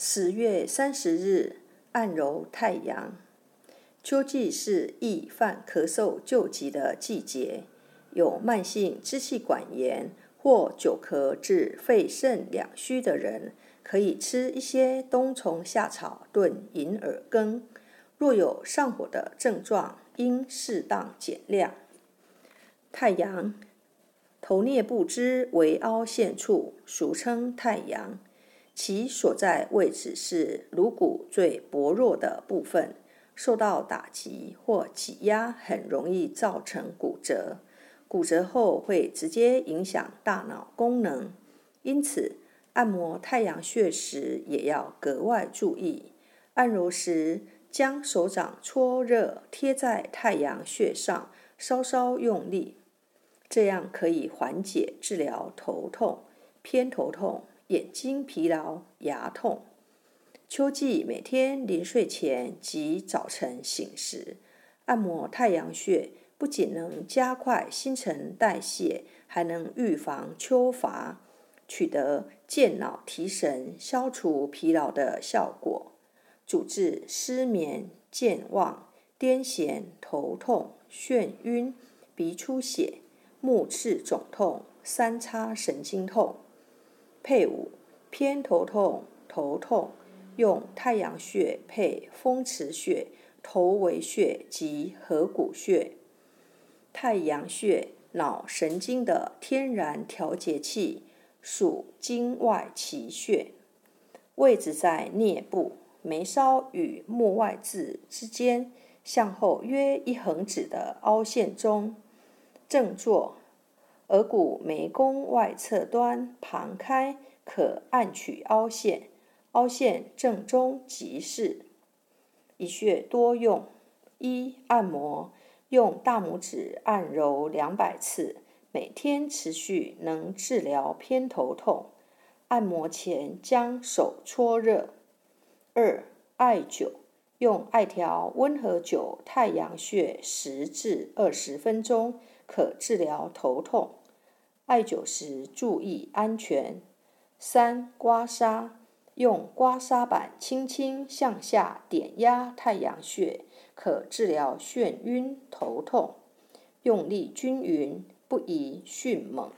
十月三十日，按揉太阳。秋季是易犯咳嗽救急的季节，有慢性支气管炎或久咳致肺肾两虚的人，可以吃一些冬虫夏草炖银耳羹。若有上火的症状，应适当减量。太阳，头颞部之为凹陷处，俗称太阳。其所在位置是颅骨最薄弱的部分，受到打击或挤压，很容易造成骨折。骨折后会直接影响大脑功能，因此按摩太阳穴时也要格外注意。按揉时，将手掌搓热贴在太阳穴上，稍稍用力，这样可以缓解治疗头痛、偏头痛。眼睛疲劳、牙痛。秋季每天临睡前及早晨醒时按摩太阳穴，不仅能加快新陈代谢，还能预防秋乏，取得健脑提神、消除疲劳的效果，主治失眠、健忘、癫痫、头痛、眩晕、鼻出血、目赤肿痛、三叉神经痛。配伍偏头痛、头痛，用太阳穴配风池穴、头维穴及合谷穴。太阳穴，脑神经的天然调节器，属经外奇穴，位置在颞部，眉梢与目外眦之间，向后约一横指的凹陷中。正坐。额骨眉弓外侧端旁开，可按取凹陷，凹陷正中即是。一穴多用：一、按摩，用大拇指按揉两百次，每天持续能治疗偏头痛。按摩前将手搓热。二、艾灸，用艾条温和灸太阳穴十至二十分钟，可治疗头痛。艾灸时注意安全。三、刮痧，用刮痧板轻轻向下点压太阳穴，可治疗眩晕、头痛。用力均匀，不宜迅猛。